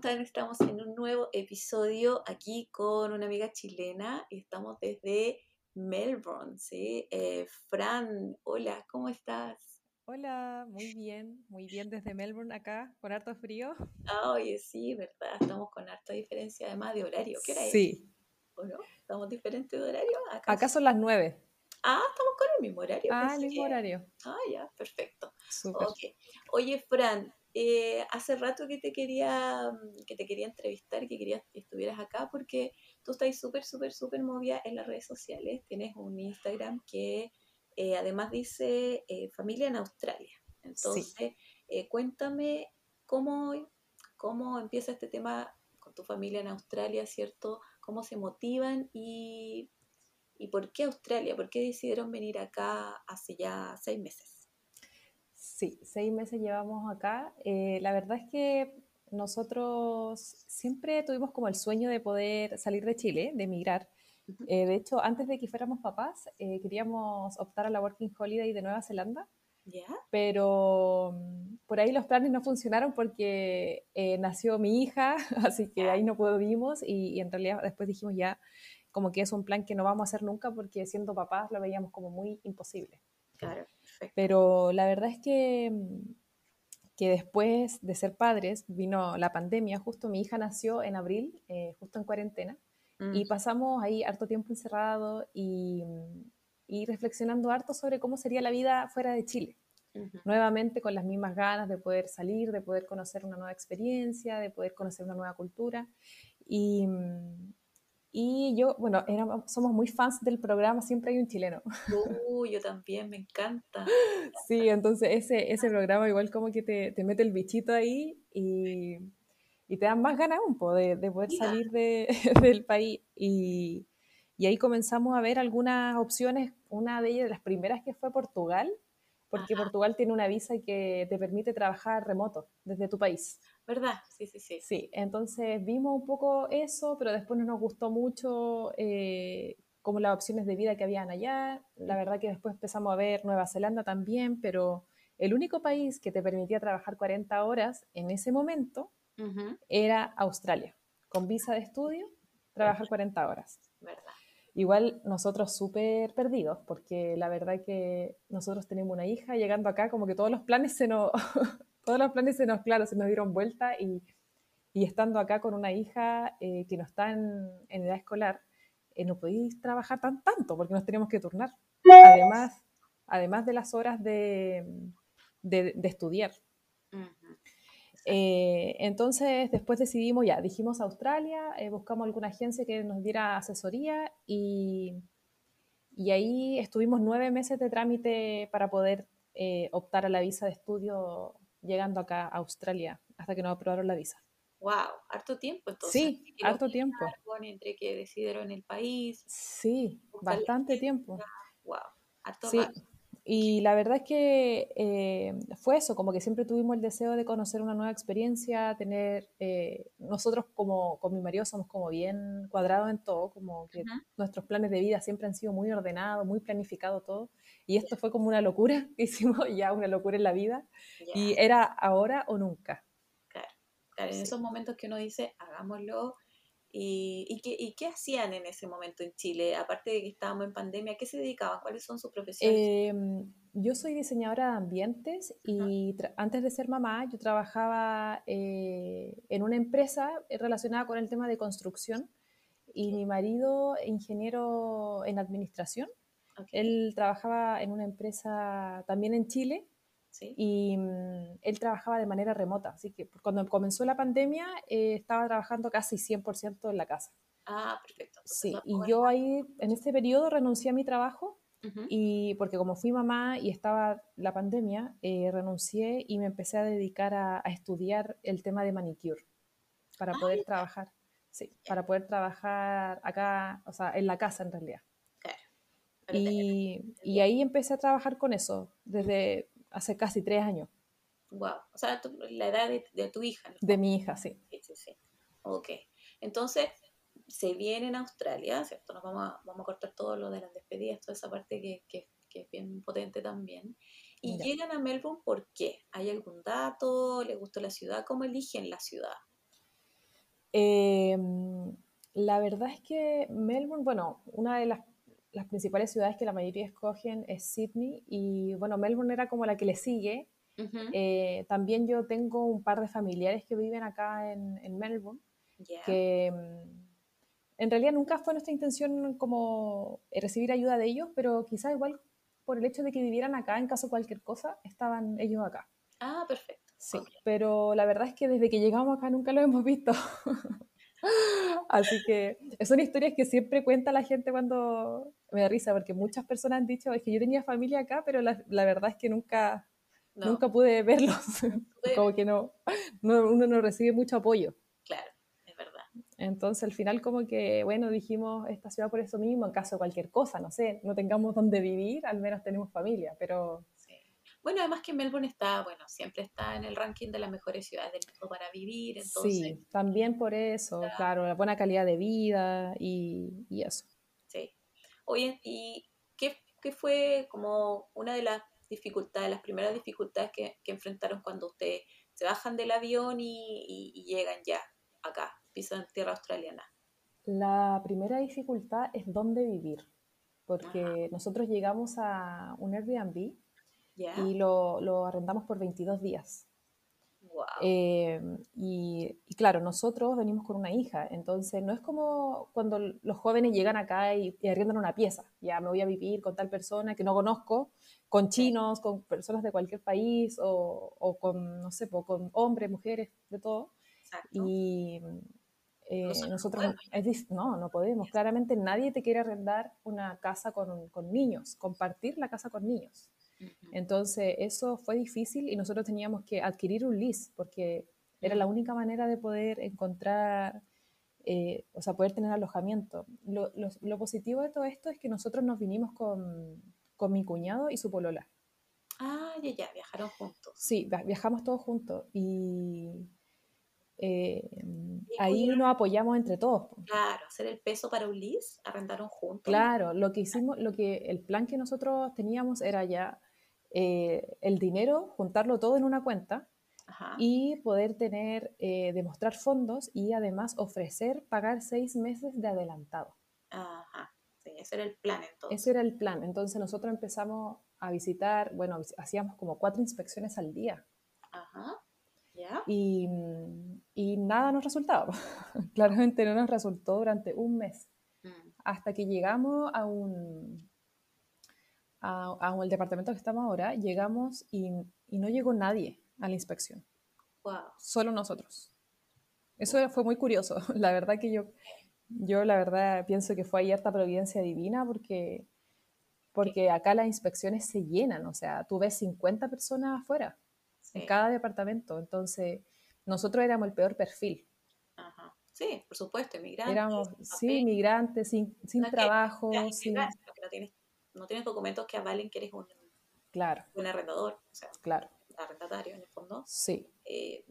Están? Estamos en un nuevo episodio aquí con una amiga chilena y estamos desde Melbourne, ¿sí? Eh, Fran, hola, ¿cómo estás? Hola, muy bien, muy bien desde Melbourne acá, con harto frío. Ah, oye, sí, ¿verdad? Estamos con harta diferencia además de horario. ¿Qué hora es? Sí, ¿O no? ¿Estamos diferentes de horario? Acá, acá son las nueve. Ah, estamos con el mismo horario. Ah, el mismo que- horario. Ah, ya, perfecto. Súper. Ok. Oye, Fran, eh, hace rato que te quería mm, que te quería entrevistar, que quería que estuvieras acá porque tú estás súper, súper, súper movida en las redes sociales. Tienes un Instagram que eh, además dice eh, familia en Australia. Entonces, eh, cuéntame cómo, cómo empieza este tema con tu familia en Australia, ¿cierto? ¿Cómo se motivan y, y por qué Australia? ¿Por qué decidieron venir acá hace ya seis meses? Sí, seis meses llevamos acá. Eh, la verdad es que nosotros siempre tuvimos como el sueño de poder salir de Chile, de emigrar. Eh, de hecho, antes de que fuéramos papás, eh, queríamos optar a la Working Holiday de Nueva Zelanda. Pero mm, por ahí los planes no funcionaron porque eh, nació mi hija, así que ahí no pudimos y, y en realidad después dijimos ya como que es un plan que no vamos a hacer nunca porque siendo papás lo veíamos como muy imposible. Claro, perfecto. Pero la verdad es que, mm, que después de ser padres vino la pandemia, justo mi hija nació en abril, eh, justo en cuarentena, y Mm, pasamos ahí harto tiempo encerrado y, mm, y reflexionando harto sobre cómo sería la vida fuera de Chile ujú. nuevamente con las mismas ganas de poder salir, de poder conocer una nueva experiencia, de poder conocer una nueva cultura. Y, mm, y yo, bueno, somos muy fans del programa Siempre hay un chileno. Uh, yo también, me encanta. Sí, entonces ese, ese programa igual como que te, te mete el bichito ahí y, y te dan más ganas un poco de, de poder Mira. salir de- del país. Y, y ahí comenzamos a ver algunas opciones, una de ellas, de las primeras que fue Portugal, porque Ajá. Portugal tiene una visa que te permite trabajar remoto desde tu país. ¿Verdad? Sí, sí, sí. Sí, entonces vimos un poco eso, pero después no nos gustó mucho eh, como las opciones de vida que habían allá. La verdad que después empezamos a ver Nueva Zelanda también, pero el único país que te permitía trabajar 40 horas en ese momento era Australia, con visa de estudio, trabajar 40 horas. ¿Verdad? Igual nosotros súper perdidos, porque la verdad que nosotros tenemos una hija, llegando acá como que todos los planes se nos, todos los planes se nos, claro, se nos dieron vuelta y, y estando acá con una hija eh, que no está en, en edad escolar, eh, no podéis trabajar tan tanto porque nos tenemos que turnar. Además, además de las horas de, de, de estudiar. Eh, entonces, después decidimos ya, dijimos Australia, buscamos alguna agencia que nos diera asesoría y, y ahí estuvimos nueve meses de trámite para poder optar a la visa de estudio llegando acá a Australia hasta que nos aprobaron la visa. Wow, harto tiempo entonces. Sí, harto tiempo. Entre que decidieron el país. Sí, bastante tiempo. Wow, harto Sí, rato. Y la verdad es que eh, fue eso, como que siempre tuvimos el deseo de conocer una nueva experiencia, tener, eh, nosotros como con mi marido somos como bien cuadrados en todo, como que Ujú. nuestros planes de vida siempre han sido muy ordenados, muy planificado todo, y esto fue como una locura que hicimos, ya una locura en la vida, Ya, y era ahora o nunca. claro. Claro, en sí. esos momentos que uno dice, hagámoslo. ¿Y, y, qué, ¿Y qué hacían en ese momento en Chile? Aparte de que estábamos en pandemia, ¿a qué se dedicaban? ¿Cuáles son sus profesiones? Eh, yo soy diseñadora de ambientes y antes de ser mamá yo trabajaba eh, en una empresa relacionada con el tema de construcción y mi marido, ingeniero en administración, él trabajaba en una empresa también en Chile ¿sí? y mm, él trabajaba de manera remota, así que cuando comenzó la pandemia eh, estaba trabajando casi 100% en la casa. Ah, perfecto. Entonces, Sí, no- y yo ahí en ese periodo renuncié a mi trabajo y porque como fui mamá y estaba la pandemia, eh, renuncié y me empecé a dedicar a, a estudiar el tema de manicure para Ah, poder trabajar, sí, para poder trabajar acá, o sea, en la casa en realidad. Claro. Y, y, ahí empecé a trabajar con eso desde hace casi tres años. Wow, o sea, la edad de, de tu hija. De mi hija, sí. Sí, sí, sí. Ok. Entonces, se viene en Australia, ¿cierto? Nos vamos a, vamos a cortar todo lo de las despedidas, toda esa parte que, que, que es bien potente también. Y llegan a Melbourne, ¿por qué? ¿Hay algún dato? ¿Les gustó la ciudad? ¿Cómo eligen la ciudad? Em, la verdad es que Melbourne, bueno, una de las, las, principales ciudades que la mayoría escogen es Sydney y bueno, Melbourne era como la que le sigue. Eh, también yo tengo un par de familiares que viven acá en, en Melbourne, que em, en realidad nunca fue nuestra intención como recibir ayuda de ellos, pero quizá igual por el hecho de que vivieran acá, en caso de cualquier cosa, estaban ellos acá. Ah, perfecto. Sí, pero la verdad es que desde que llegamos acá nunca lo hemos visto. Así que son historias que siempre cuenta la gente cuando me da risa, porque muchas personas han dicho, es que yo tenía familia acá, pero la, la verdad es que nunca, nunca pude verlos. Como que no, no, uno no recibe mucho apoyo. Entonces al final como que, bueno, dijimos esta ciudad por eso mismo, en caso de cualquier cosa, no sé, no tengamos donde vivir, al menos tenemos familia, pero... Sí. Bueno, además que Melbourne está, bueno, siempre está en el ranking de las mejores ciudades del mundo para vivir, entonces... Sí, también por eso, claro, la buena calidad de vida y, y eso. Oye, ¿y qué, qué, fue como una de las dificultades, las primeras dificultades que, que enfrentaron cuando ustedes se bajan del avión y, y llegan ya acá? pisan tierra australiana? La primera dificultad es dónde vivir, porque nosotros llegamos a un Airbnb y lo, lo, arrendamos por 22 días. Eh, y, claro, nosotros venimos con una hija, entonces no es como cuando los jóvenes llegan acá y, arriendan una pieza, ya me voy a vivir con tal persona que no conozco, con chinos, con personas de cualquier país o, o con, no sé, con hombres, mujeres, de todo. Y eh, nosotros, no, no podemos. Claramente nadie te quiere arrendar una casa con, con niños, compartir la casa con niños. Entonces eso fue difícil y nosotros teníamos que adquirir un lease porque era la única manera de poder encontrar, eh, o sea, poder tener alojamiento. Lo, lo, positivo de todo esto es que nosotros nos vinimos con, con mi cuñado y su polola. Ah, ya, ya, viajaron juntos. Sí, viajamos todos juntos y eh, ahí nos apoyamos entre todos. Claro, hacer el peso para un lease, arrendaron juntos. Claro, lo que hicimos, lo que el plan que nosotros teníamos era ya eh, el dinero, juntarlo todo en una cuenta y poder tener, eh, demostrar fondos y además ofrecer pagar seis meses de adelantado. Ajá, sí, ese era el plan entonces. Ese era el plan. Entonces nosotros empezamos a visitar, bueno, hacíamos como cuatro inspecciones al día. Ajá. Y, y, nada nos resultaba. Claramente no nos resultó durante un mes. Mm. Hasta que llegamos a un, a, a, el departamento que estamos ahora, llegamos y, y, no llegó nadie a la inspección. Wow. Solo nosotros. Eso fue muy curioso. La verdad que yo, yo la verdad pienso que fue ahí harta providencia divina porque, porque acá las inspecciones se llenan. O sea, tú ves 50 personas afuera en cada departamento. Entonces, nosotros éramos el peor perfil. Ajá. Sí, por supuesto, inmigrantes. Éramos, sí, inmigrantes, sin, sin trabajo. sin... no, tienes, no tienes documentos que avalen que eres un, claro. un arrendador, o sea, claro. arrendatario en el fondo. Sí. Eh,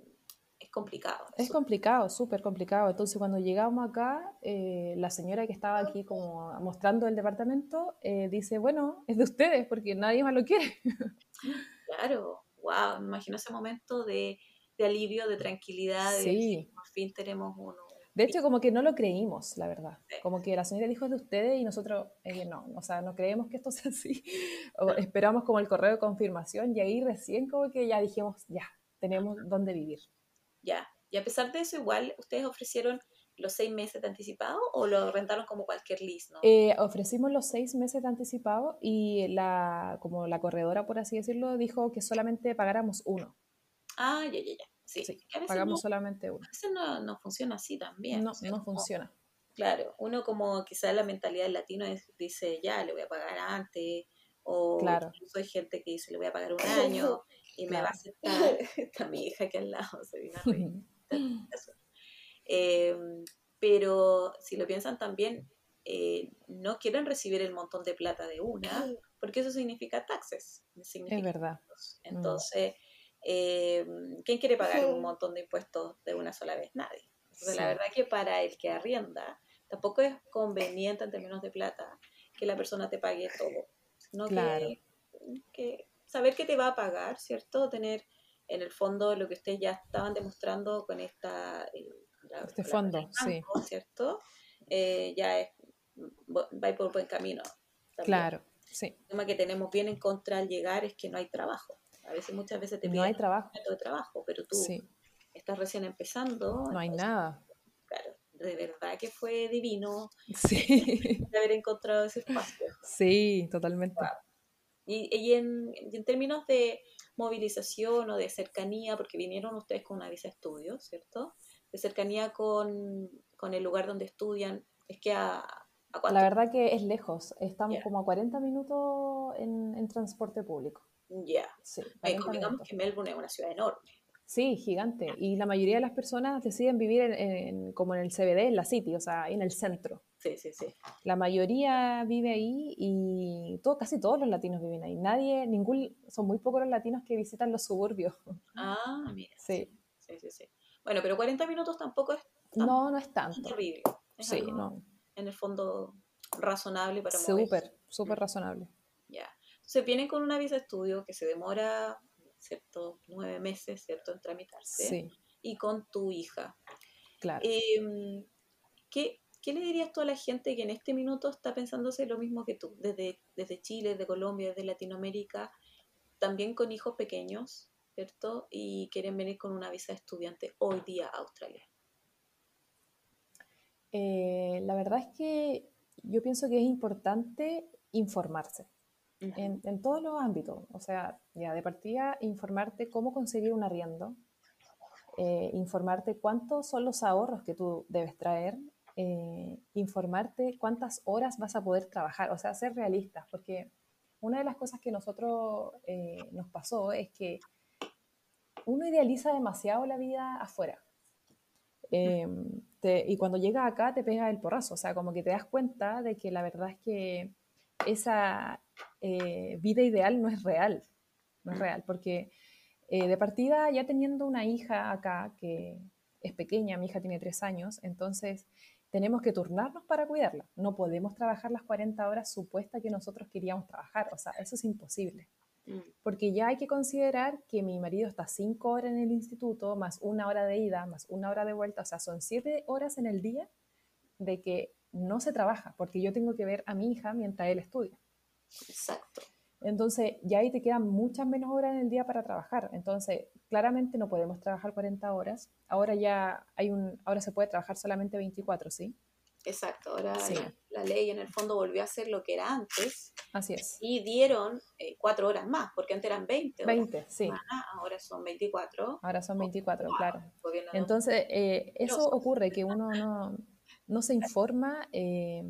es complicado. Es complicado, súper complicado. Entonces, cuando llegamos acá, eh, la señora que estaba aquí como mostrando el departamento eh, dice, bueno, es de ustedes porque nadie más lo quiere. Claro, wow, me imagino ese momento de, de alivio, de tranquilidad, de sí. por fin tenemos uno. De hecho, como que no lo creímos, la verdad. Como que la señora dijo es de ustedes y nosotros eh, no, o sea, no creemos que esto sea así. O esperamos como el correo de confirmación y ahí recién como que ya dijimos, ya, tenemos dónde vivir. Ya, y a pesar de eso, igual ustedes ofrecieron los seis meses de anticipado o lo rentaron como cualquier list, ¿no? Eh, ofrecimos los seis meses de anticipado y la, como la corredora, por así decirlo, dijo que solamente pagáramos uno. Ah, ya, ya, ya. Sí, pagamos solamente uno. A veces no, no, funciona así también. No, no funciona. Claro, uno como quizás la mentalidad del latino dice, ya, le voy a pagar antes, o claro. incluso hay gente que dice, le voy a pagar un año y me va a aceptar. Está mi hija aquí al lado, se vino a. Em, pero si lo piensan también, eh, no quieren recibir el montón de plata de una, porque eso significa taxes. significa Es verdad. impuestos. Entonces, eh, ¿quién quiere pagar un montón de impuestos de una sola vez? Nadie. Entonces, la verdad que para el que arrienda, tampoco es conveniente en términos de plata que la persona te pague todo, sino que- Claro. que, saber que te va a pagar, ¿cierto? Tener en el fondo lo que ustedes ya estaban demostrando con esta... eh, la- Este la fondo, sí. ¿cierto? Eh, ya es, va por buen camino. también. Claro, sí. El tema que tenemos bien en contra al llegar es que no hay trabajo. A veces, muchas veces te No piden hay trabajo. un de trabajo, pero tú Sí, estás recién empezando. no hay nada. Claro, de verdad que fue divino Sí, de haber encontrado ese espacio. sí, totalmente. Y, y en, y en términos de movilización o de cercanía, porque vinieron ustedes con una visa de estudio, ¿cierto? De cercanía con, con el lugar donde estudian, es que a, a La verdad que es lejos. Estamos como a 40 minutos en, en transporte público. Ya. Sí, Eh, 40 convengamos minutos. que Melbourne es una ciudad enorme. Sí, gigante. Y la mayoría de las personas deciden vivir en, en- como en el CBD, en la City, o sea, en el centro. Sí, sí, sí. La mayoría vive ahí y todo, casi todos los latinos viven ahí. Nadie, ningún, son muy pocos los latinos que visitan los suburbios. Ah, mira. Sí. Sí, sí, sí. Bueno, pero 40 minutos tampoco es tan No, no es tanto. terrible. Es Sí, no. en el fondo razonable para. Súper, súper razonable. Entonces vienen con una visa de estudio que se demora, ¿cierto? Nueve meses, ¿cierto? En tramitarse. Sí, Y con tu hija. claro. Em, ¿qué, qué le dirías tú a la gente que en este minuto está pensándose lo mismo que tú? Desde, desde Chile, desde Colombia, desde Latinoamérica, también con hijos pequeños, ¿cierto? Y quieren venir con una visa de estudiante hoy día a Australia. Eh, la verdad es que yo pienso que es importante informarse. En, en todos los ámbitos. O sea, ya de partida, informarte cómo conseguir un arriendo, eh, informarte cuántos son los ahorros que tú debes traer, eh, informarte cuántas horas vas a poder trabajar, o sea, ser realistas, porque una de las cosas que nosotros eh, nos pasó es que uno idealiza demasiado la vida afuera. Eh, te- y cuando llegas acá te pega el porrazo, o sea, como que te das cuenta de que la verdad es que esa eh, vida ideal no es real, no es real, porque eh, de partida ya teniendo una hija acá que es pequeña, mi hija tiene tres años, entonces tenemos que turnarnos para cuidarla. No podemos trabajar las 40 horas supuestas que nosotros queríamos trabajar, o sea, eso es imposible Mm, porque ya hay que considerar que mi marido está cinco horas en el instituto, más una hora de ida, más una hora de vuelta, o sea, son siete horas en el día de que no se trabaja, porque yo tengo que ver a mi hija mientras él estudia. Exacto. Entonces, ya ahí te quedan muchas menos horas en el día para trabajar. Entonces, claramente no podemos trabajar 40 horas. Ahora ya hay un, ahora se puede trabajar solamente 24, ¿sí? Exacto. Ahora Sí. la, ley en el fondo volvió a ser lo que era antes Así es. y dieron eh, cuatro horas más, porque antes eran 20 horas 20, sí. semana, ahora son 24. Ahora son 24, claro. Entonces, eh, eso ocurre, que uno no, no se informa. eh,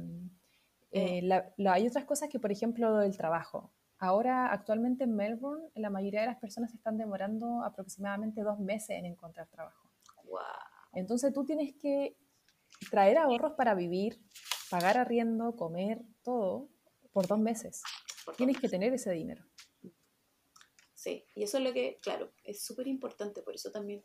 eh, la- la- hay otras cosas que, por ejemplo, el trabajo. Ahora, actualmente en Melbourne, la mayoría de las personas están demorando aproximadamente dos meses en encontrar trabajo. Entonces, tú tienes que traer ahorros para vivir, pagar arriendo, comer, todo, por dos meses. Por Tienes que tener ese dinero. Sí, y eso es lo que, claro, es súper importante, por eso también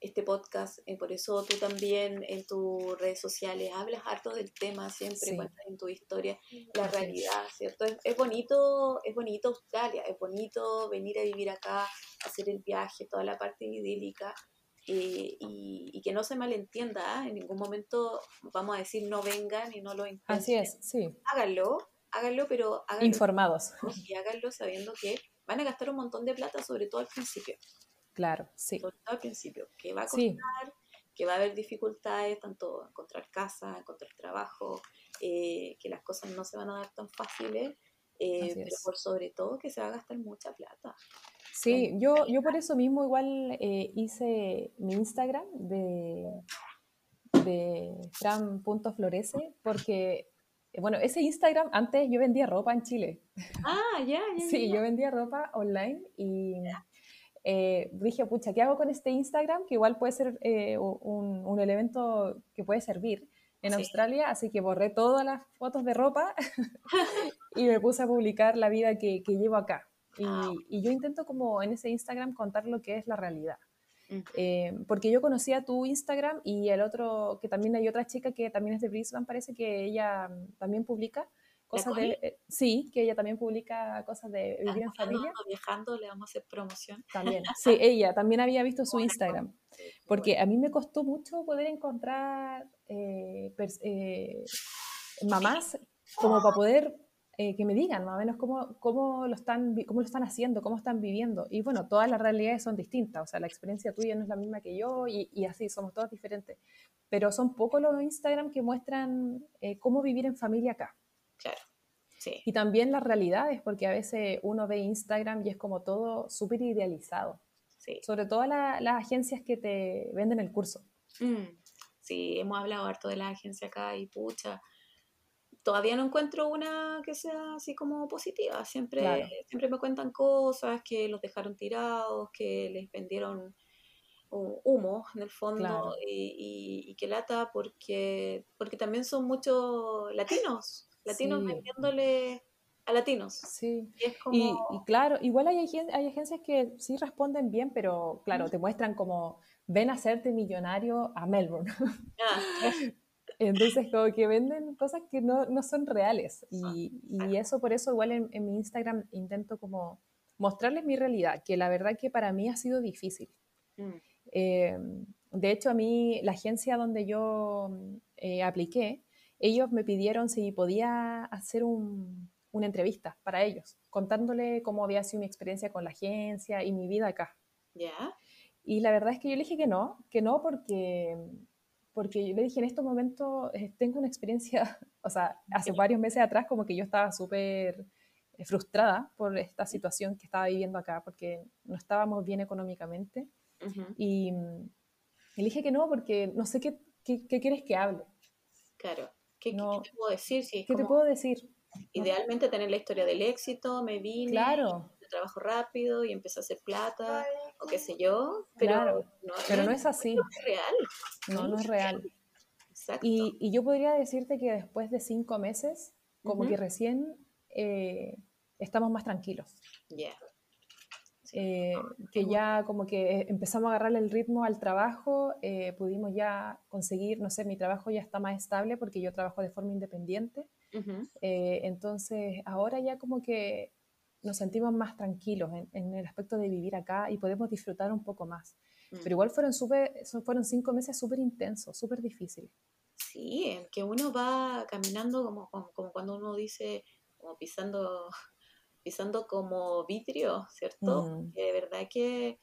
este podcast, eh, por eso tú también en tus redes sociales hablas harto del tema, siempre Sí. cuentas en tu historia la realidad, ¿cierto? Es, es bonito, es bonito Australia, es bonito venir a vivir acá, hacer el viaje, toda la parte idílica, eh, y, y que no se malentienda, ¿ah? en ningún momento vamos a decir no vengan y no lo intenten. Así es, sí. Háganlo, háganlo, pero háganlo Informados. y háganlo sabiendo que van a gastar un montón de plata, sobre todo al principio, Claro, sí. sobre todo al principio, que va a costar, Sí, que va a haber dificultades, tanto encontrar casa, encontrar trabajo, eh, que las cosas no se van a dar tan fáciles, eh, pero por sobre todo que se va a gastar mucha plata. Sí, yo, yo por eso mismo igual eh, hice mi Instagram de, de fran.florece, porque, bueno, ese Instagram, antes yo vendía ropa en Chile. Ah, ya, ya. Sí, yo vendía ropa online y eh, dije, pucha, ¿qué hago con este Instagram? Que igual puede ser eh, un, un elemento que puede servir. en Sí. Australia, así que borré todas las fotos de ropa y me puse a publicar la vida que, que llevo acá. Y, Ah. y yo intento como en ese Instagram contar lo que es la realidad. Eh, porque yo conocía tu Instagram y el otro, que también hay otra chica que también es de Brisbane, parece que ella mm, también publica cosas de... Eh, sí, que ella también publica cosas de ¿Estás vivir en escuchando? familia. Ando viajando, le vamos a hacer promoción. También. Sí, ella también había visto su Instagram. Porque a mí me costó mucho poder encontrar eh, eh, mamás como para poder eh, que me digan más o menos cómo, cómo, lo están, cómo lo están haciendo, cómo están viviendo. Y bueno, todas las realidades son distintas, o sea, la experiencia tuya no es la misma que yo y, y así, somos todos diferentes. Pero son pocos los Instagram que muestran eh, cómo vivir en familia acá. Claro. Sí. Y también las realidades, porque a veces uno ve Instagram y es como todo súper idealizado. Sí. Sobre todo la- las agencias que te venden el curso. Mm, sí, hemos hablado harto de la agencia acá y pucha. Todavía no encuentro una que sea así como positiva. Siempre, Claro. siempre me cuentan cosas que los dejaron tirados, que les vendieron hu- humo en el fondo Claro. y, y, y que lata porque, porque también son muchos latinos, latinos Sí. vendiéndole a latinos. Sí. Y es como... Y, y claro, igual hay, hay agencias que sí responden bien, pero claro, te muestran como ven a hacerte millonario a Melbourne. Ah, Entonces, como que venden cosas que no, no son reales. Y, y exacto. eso, por eso, igual en, en mi Instagram intento como mostrarles mi realidad, que la verdad que para mí ha sido difícil. mm, Eh, de hecho, a mí, la agencia donde yo eh, apliqué, ellos me pidieron si podía hacer un- una entrevista para ellos, contándole cómo había sido mi experiencia con la agencia y mi vida acá. ya. Y la verdad es que yo le dije que no, que no porque, porque yo le dije en estos momentos eh, tengo una experiencia, o sea, hace varios meses atrás como que yo estaba súper eh, frustrada por esta situación que estaba viviendo acá, porque no estábamos bien económicamente. Y le dije que no, porque no sé qué, qué, qué quieres que hable. Claro. ¿Qué, qué- No. qué te puedo decir? Si ¿Qué te puedo decir? Idealmente tener la historia del éxito, me vine, Claro, trabajo rápido y empecé a hacer plata, o qué sé yo, pero, Claro, no, pero no es así, es real. no, no es real. Exacto. Y, y yo podría decirte que después de cinco meses, como Ujú. que recién eh, estamos más tranquilos. Ya. Eh, que ya como que empezamos a agarrarle el ritmo al trabajo, eh, pudimos ya conseguir, no sé, mi trabajo ya está más estable porque yo trabajo de forma independiente. Ujú. Eh, entonces, ahora ya como que nos sentimos más tranquilos en, en el aspecto de vivir acá y podemos disfrutar un poco más. Mm. Pero igual fueron, eso fueron cinco meses súper intensos, súper difíciles. Sí, que uno va caminando como, como, como cuando uno dice, como pisando, pisando como vidrio, ¿cierto? Mm. Que de verdad que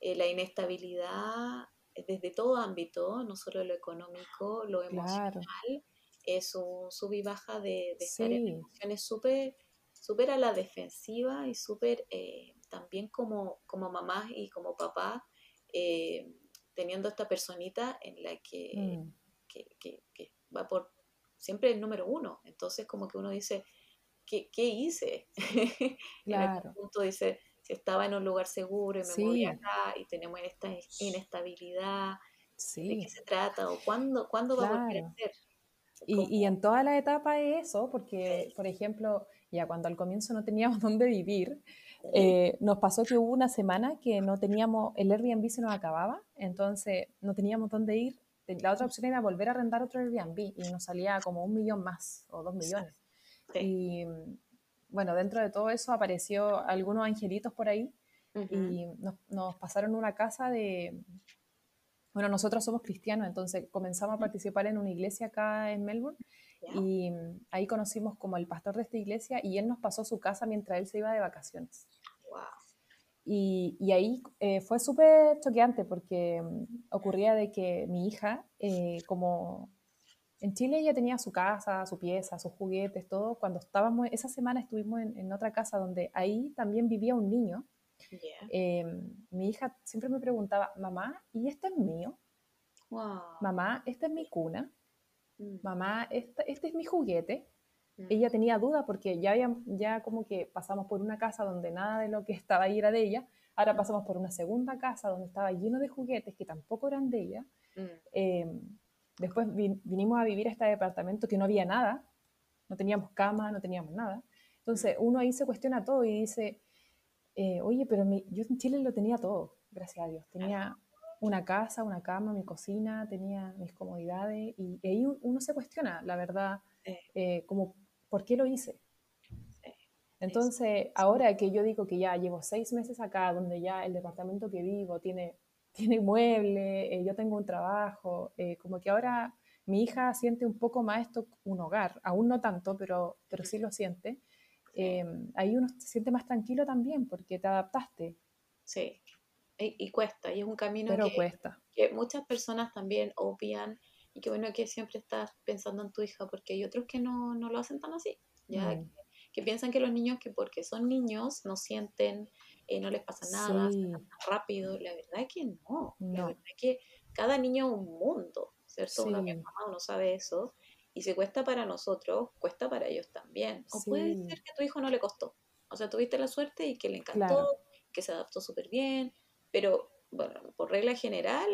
eh, la inestabilidad eh, desde todo ámbito, no solo lo económico, lo emocional, Claro, es un sub y baja de, de estar en sí, emociones súper súper a la defensiva y súper eh, también como, como mamá y como papá eh, teniendo esta personita en la que, mm, que, que- que va por siempre el número uno. Entonces como que uno dice, ¿qué, qué hice? En algún claro, punto dice, si estaba en un lugar seguro y me Sí. moví acá y tenemos esta inestabilidad, ¿de sí. qué se trata? ¿O cuándo, cuándo va a volver a Claro. ser? Y, y en toda la etapa es eso, porque, por ejemplo, ya cuando al comienzo no teníamos dónde vivir, eh, nos pasó que hubo una semana que no teníamos, el Airbnb se nos acababa, entonces no teníamos dónde ir. La otra opción era volver a arrendar otro Airbnb y nos salía como un millón más o dos millones. Sí. Y bueno, dentro de todo eso apareció algunos angelitos por ahí y nos, nos pasaron una casa de... Bueno, nosotros somos cristianos, entonces comenzamos a participar en una iglesia acá en Melbourne y mm, ahí conocimos como el pastor de esta iglesia y él nos pasó su casa mientras él se iba de vacaciones. Wow. Y, y ahí eh, fue súper choqueante porque mm, ocurría de que mi hija, eh, como en Chile ella tenía su casa, su pieza, sus juguetes, todo, cuando estábamos, esa semana estuvimos en, en otra casa donde ahí también vivía un niño, eh, mi hija siempre me preguntaba, mamá, ¿y este es mío? Wow. Mamá, ¿esta es mi cuna? Mm, Mamá, ¿esta- ¿este es mi juguete? mm. ella tenía duda porque ya, había, ya como que pasamos por una casa donde nada de lo que estaba ahí era de ella, ahora pasamos por una segunda casa donde estaba lleno de juguetes que tampoco eran de ella, Mm, eh, Después vinimos a vivir a este departamento que no había nada, no teníamos cama, no teníamos nada. Entonces uno ahí se cuestiona todo y dice, eh, oye, pero yo en Chile lo tenía todo, gracias a Dios. Tenía una casa, una cama, mi cocina, tenía mis comodidades y, ahí uno se cuestiona, la verdad, eh, como, ¿por qué lo hice? Entonces, ahora que yo digo que ya llevo seis meses acá, donde ya el departamento que vivo tiene, tiene mueble, eh, yo tengo un trabajo, eh, como que ahora mi hija siente un poco más esto un hogar, aún no tanto, pero, pero sí lo siente. Em, ahí uno se siente más tranquilo también porque te adaptaste. Sí, y, cuesta, y es un camino pero que, cuesta. que muchas personas también obvian y que bueno que siempre estás pensando en tu hija porque hay otros que no, no lo hacen tan así, ya mm que piensan que los niños que porque son niños no sienten, eh, no les pasa nada, sí. rápido. La verdad es que no. La verdad es que cada niño es un mundo, ¿cierto? Una mamá uno sabe eso. Y si cuesta para nosotros, cuesta para ellos también. O puede ser que a tu hijo no le costó. O sea, tuviste la suerte y que le encantó, que se adaptó súper bien, pero bueno, por regla general,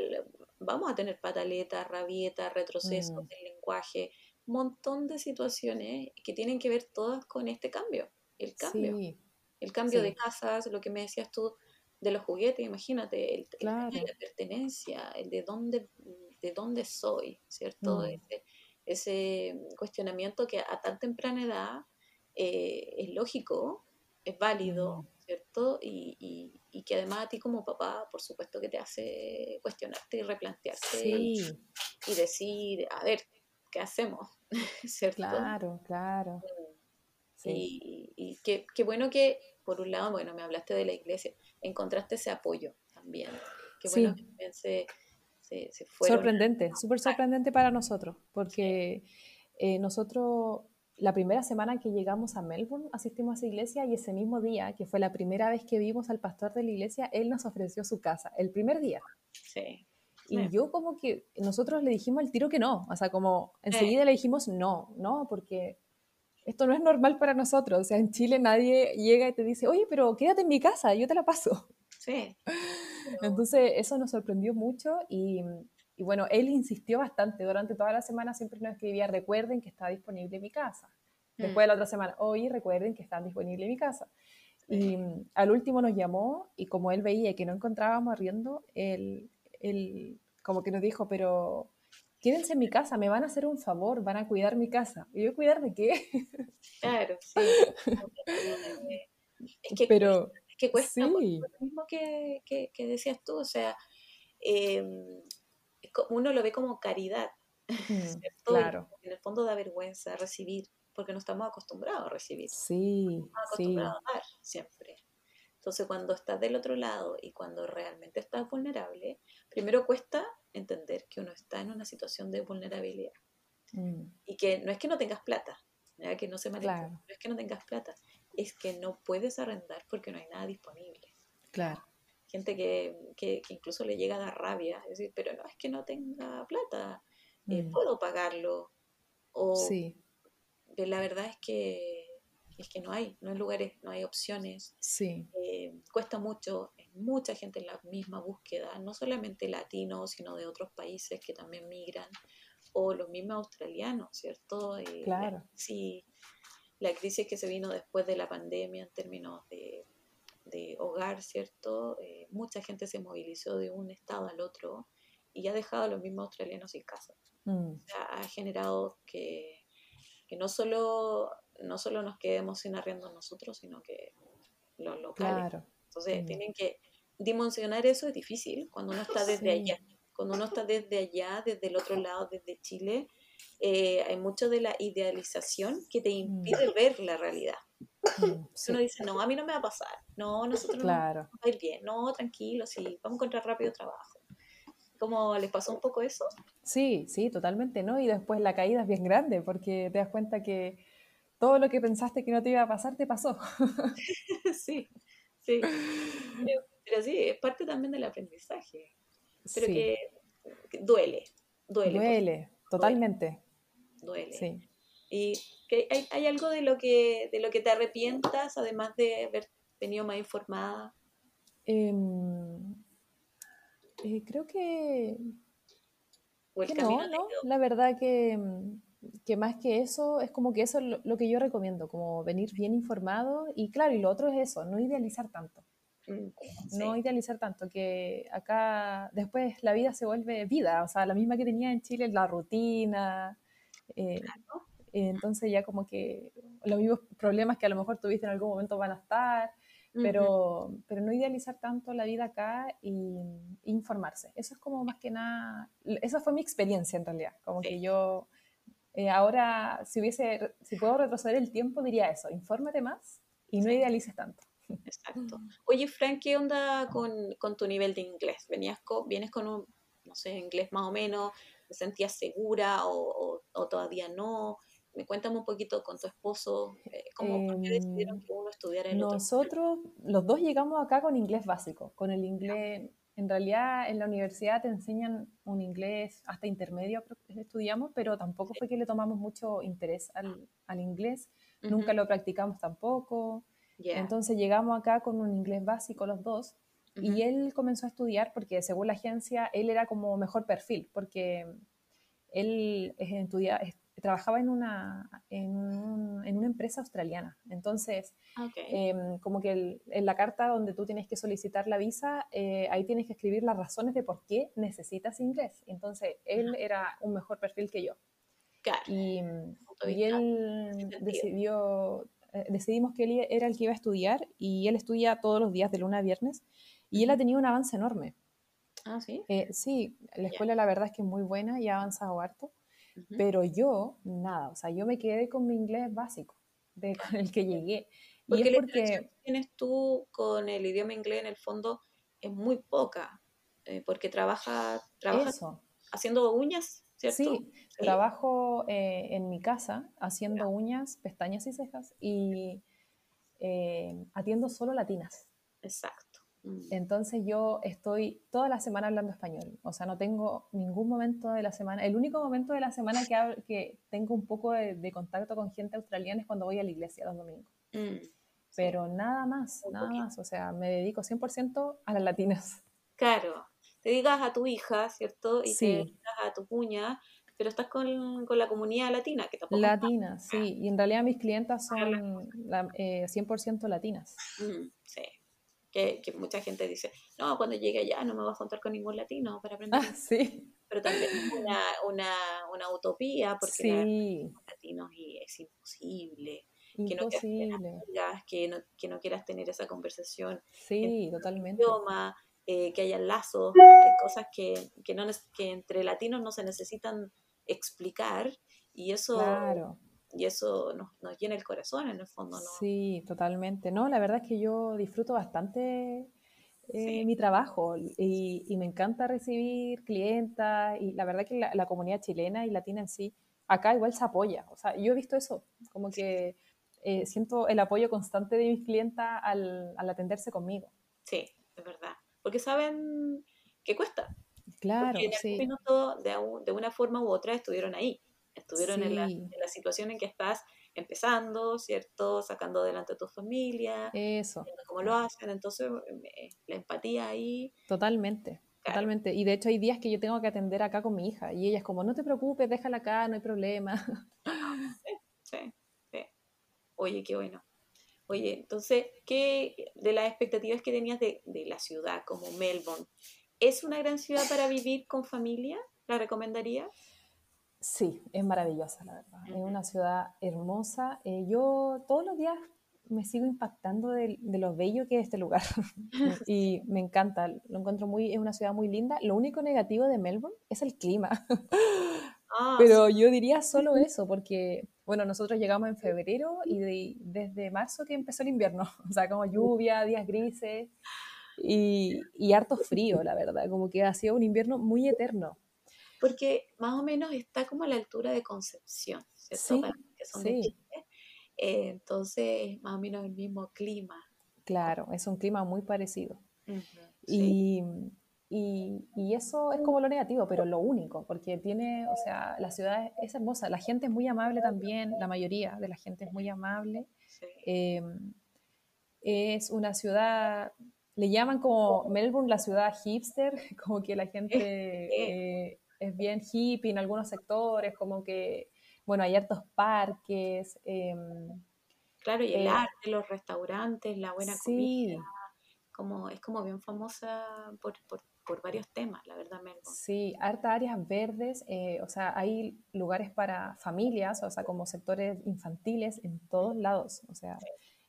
vamos a tener pataletas, rabietas, retrocesos mm. del lenguaje, montón de situaciones que tienen que ver todas con este cambio, el cambio. El cambio de casas, lo que me decías tú de los juguetes, imagínate, el, de la pertenencia, el de dónde, de dónde soy, ¿cierto? Mm. Ese, cuestionamiento que a tan temprana edad eh, es lógico, es válido, mm. ¿cierto? Y, y, que además a ti como papá, por supuesto que te hace cuestionarte y replantearte y, y decir, a ver, ¿qué hacemos? ¿cierto? Claro, claro. Sí. Y, qué, bueno que, por un lado, bueno, me hablaste de la iglesia, encontraste ese apoyo también. Qué bueno que también se, se, Sorprendente, súper sorprendente para nosotros, porque eh, nosotros la primera semana que llegamos a Melbourne asistimos a esa iglesia y ese mismo día, que fue la primera vez que vimos al pastor de la iglesia, él nos ofreció su casa, el primer día. Sí. Y yo como que nosotros le dijimos al tiro que no, o sea, como enseguida le dijimos no, no, porque esto no es normal para nosotros, o sea, en Chile nadie llega y te dice, oye, pero quédate en mi casa, yo te la paso. Sí. Entonces eso nos sorprendió mucho y, y, bueno, él insistió bastante, durante toda la semana siempre nos escribía, recuerden que está disponible mi casa. Después de la mm. otra semana, hoy recuerden que está disponible mi casa. Y al último nos llamó y como él veía que no encontrábamos arriendo, él él como que nos dijo, pero quédense en mi casa, me van a hacer un favor, van a cuidar mi casa. ¿Y yo cuidar de qué? Claro, sí. es que, pero, es que cuesta lo mismo que, que, decías tú, o sea, em, uno lo ve como caridad, mm, Claro. En el fondo da vergüenza recibir, porque no estamos acostumbrados a recibir. Sí, estamos acostumbrados a dar siempre. Entonces, cuando estás del otro lado y cuando realmente estás vulnerable, primero cuesta entender que uno está en una situación de vulnerabilidad. Mm. Y que no es que no tengas plata, que no se maneja, no es que no tengas plata, es que no puedes arrendar porque no hay nada disponible. Claro. Gente que, que, incluso le llega a dar rabia, es decir, pero no es que no tenga plata, eh, mm. puedo pagarlo. O sí. la verdad es que es que no hay, no hay lugares, no hay opciones. Sí. Eh, cuesta mucho, hay mucha gente en la misma búsqueda, no solamente latinos, sino de otros países que también migran, o los mismos australianos, ¿cierto? Eh, claro. Sí, la crisis que se vino después de la pandemia en términos de, hogar, ¿cierto? Eh, mucha gente se movilizó de un estado al otro y ha dejado a los mismos australianos sin casa. Mm. O sea, ha generado que, que no solo no solo nos quedemos sin arriendo nosotros, sino que los locales. Entonces, mm. tienen que dimensionar eso es difícil cuando uno está desde allá. Cuando uno está desde allá, desde el otro lado, desde Chile, eh, hay mucho de la idealización que te impide mm. ver la realidad. Mm, uno dice, no, a mí no me va a pasar. No, nosotros no vamos a ir bien. No, tranquilo, sí, vamos a encontrar rápido trabajo. ¿Cómo les pasó un poco eso? Sí, sí, totalmente, ¿no? Y después la caída es bien grande porque te das cuenta que todo lo que pensaste que no te iba a pasar, te pasó. sí, sí. Pero, sí, es parte también del aprendizaje. Pero que, duele, duele. Duele, totalmente. Duele. Sí. ¿Y que hay, hay, algo de lo, que, de lo que te arrepientas, además de haber venido más informada? Em, eh, creo que ¿O el Que camino no, no, la verdad que, mm, que más que eso, es como que eso es lo, lo que yo recomiendo, como venir bien informado y claro, y lo otro es eso, no idealizar tanto, Mm, no sí, idealizar tanto, que acá después la vida se vuelve vida, o sea, la misma que tenía en Chile, la rutina, eh, claro. eh, entonces ya como que los mismos problemas que a lo mejor tuviste en algún momento van a estar, Ujú, pero, pero no idealizar tanto la vida acá y informarse. Eso es como más que nada, esa fue mi experiencia en realidad, como sí, que yo eh, ahora, si hubiese, si puedo retroceder el tiempo, diría eso, infórmate más y no idealices tanto. Exacto. Oye, Frank, ¿qué onda con, con tu nivel de inglés? ¿Venías con, vienes con un, no sé, inglés más o menos? ¿Te sentías segura o, o- o todavía no? Me cuéntame un poquito con tu esposo, eh, ¿cómo, por qué decidieron Em, que uno estudiara el otro? nosotros, los dos llegamos acá con inglés básico, con el inglés, en realidad en la universidad te enseñan un inglés hasta intermedio, estudiamos, pero tampoco fue que le tomamos mucho interés al, al inglés, Ujú, nunca lo practicamos tampoco. Ya. Entonces llegamos acá con un inglés básico los dos Ujú, y él comenzó a estudiar porque según la agencia él era como mejor perfil porque él estudia- es- trabajaba en una, en, un- en una empresa australiana. Entonces, Ok. em, como que el- en la carta donde tú tienes que solicitar la visa, eh, ahí tienes que escribir las razones de por qué necesitas inglés. Entonces, él era un mejor perfil que yo. Claro, Y, y él decidió, eh, decidimos que él era el que iba a estudiar y él estudia todos los días de lunes a viernes y él ha tenido un avance enorme. Ah, sí. Eh, sí, la escuela la verdad es que es muy buena y ha avanzado harto, Pero yo nada, o sea, yo me quedé con mi inglés básico, de, con el que llegué. Y Porque es la interacción porque que tienes tú con el idioma inglés en el fondo es muy poca, eh, porque trabaja, trabajas eso, haciendo uñas, ¿cierto? sí, Sí. trabajo eh, en mi casa haciendo uñas, pestañas y cejas y eh, atiendo solo latinas. Exacto. Mm. Entonces yo estoy toda la semana hablando español, o sea, no tengo ningún momento de la semana, el único momento de la semana que, hab- que tengo un poco de, de contacto con gente australiana es cuando voy a la iglesia los domingos, Mm. Sí. pero nada más, Un nada poquito. más, o sea, me dedico 100% a las latinas. Claro, te digas a tu hija, ¿cierto? Y te Sí, digas a tu cuña, pero estás con, con la comunidad latina, que tampoco es latinas, sí, y en realidad mis clientas Habla. son la- eh, 100% latinas. Mm, sí. Que, que mucha gente dice, no, cuando llegue allá no me vas a contar con ningún latino para aprender Ah, inglés". sí, Pero también es una, una, una utopía, porque sí, los latinos y es imposible que no quieras tener imposible, amigas, que no, que no quieras tener esa conversación sí, en totalmente, idioma, eh, que haya lazos, hay cosas que, que, no, que entre latinos no se necesitan explicar y eso, claro. Y eso nos, nos llena el corazón en el fondo, ¿no? Sí, totalmente. No, la verdad es que yo disfruto bastante eh, Sí. mi trabajo y, y me encanta recibir clientas y la verdad que la, la comunidad chilena y latina en sí, acá igual se apoya. O sea, yo he visto eso, como que eh, siento el apoyo constante de mis clientas al, al atenderse conmigo. Sí, es verdad. Porque saben que cuesta. Claro, Porque en algún sí, minuto, de, un- de una forma u otra, estuvieron ahí. Estuvieron en, la, en la situación en que estás empezando, ¿cierto? Sacando adelante a tu familia, eso, cómo lo hacen. Entonces, eh, la empatía ahí, totalmente. claro. Totalmente. Y de hecho hay días que yo tengo que atender acá con mi hija y ella es como, no te preocupes, déjala acá, no hay problema. Sí, sí. Oye, qué bueno. Oye, entonces, ¿qué de las expectativas que tenías de, de la ciudad como Melbourne? ¿Es una gran ciudad para vivir con familia? ¿La recomendarías? Sí, es maravillosa, la verdad. Es una ciudad hermosa. Eh, yo todos los días me sigo impactando de, de lo bello que es este lugar y me encanta. Lo encuentro muy, es una ciudad muy linda. Lo único negativo de Melbourne es el clima, Ah, pero yo diría solo eso, porque bueno, nosotros llegamos en febrero y de- desde marzo que empezó el invierno, o sea, como lluvia, días grises y, y harto frío, la verdad, como que ha sido un invierno muy eterno. Porque más o menos está como a la altura de Concepción, ¿cierto? Sí, Para que son de sí. Chile. Eh, entonces, más o menos el mismo clima. Claro, es un clima muy parecido. Y, y- y eso es como lo negativo, pero lo único, porque tiene, o sea, la ciudad es, hermosa, la gente es muy amable también, la mayoría de la gente es muy amable. Eh, es una ciudad, le llaman como Melbourne la ciudad hipster, como que la gente eh, es bien hippie en algunos sectores, como que, bueno, hay hartos parques. em, Claro, y el eh, arte, los restaurantes, la buena sí, comida, como, es como bien famosa por, por, por varios temas, la verdad, Melbourne. sí, hartas áreas verdes, eh, o sea, hay lugares para familias, o sea, como sectores infantiles en todos lados, o sea,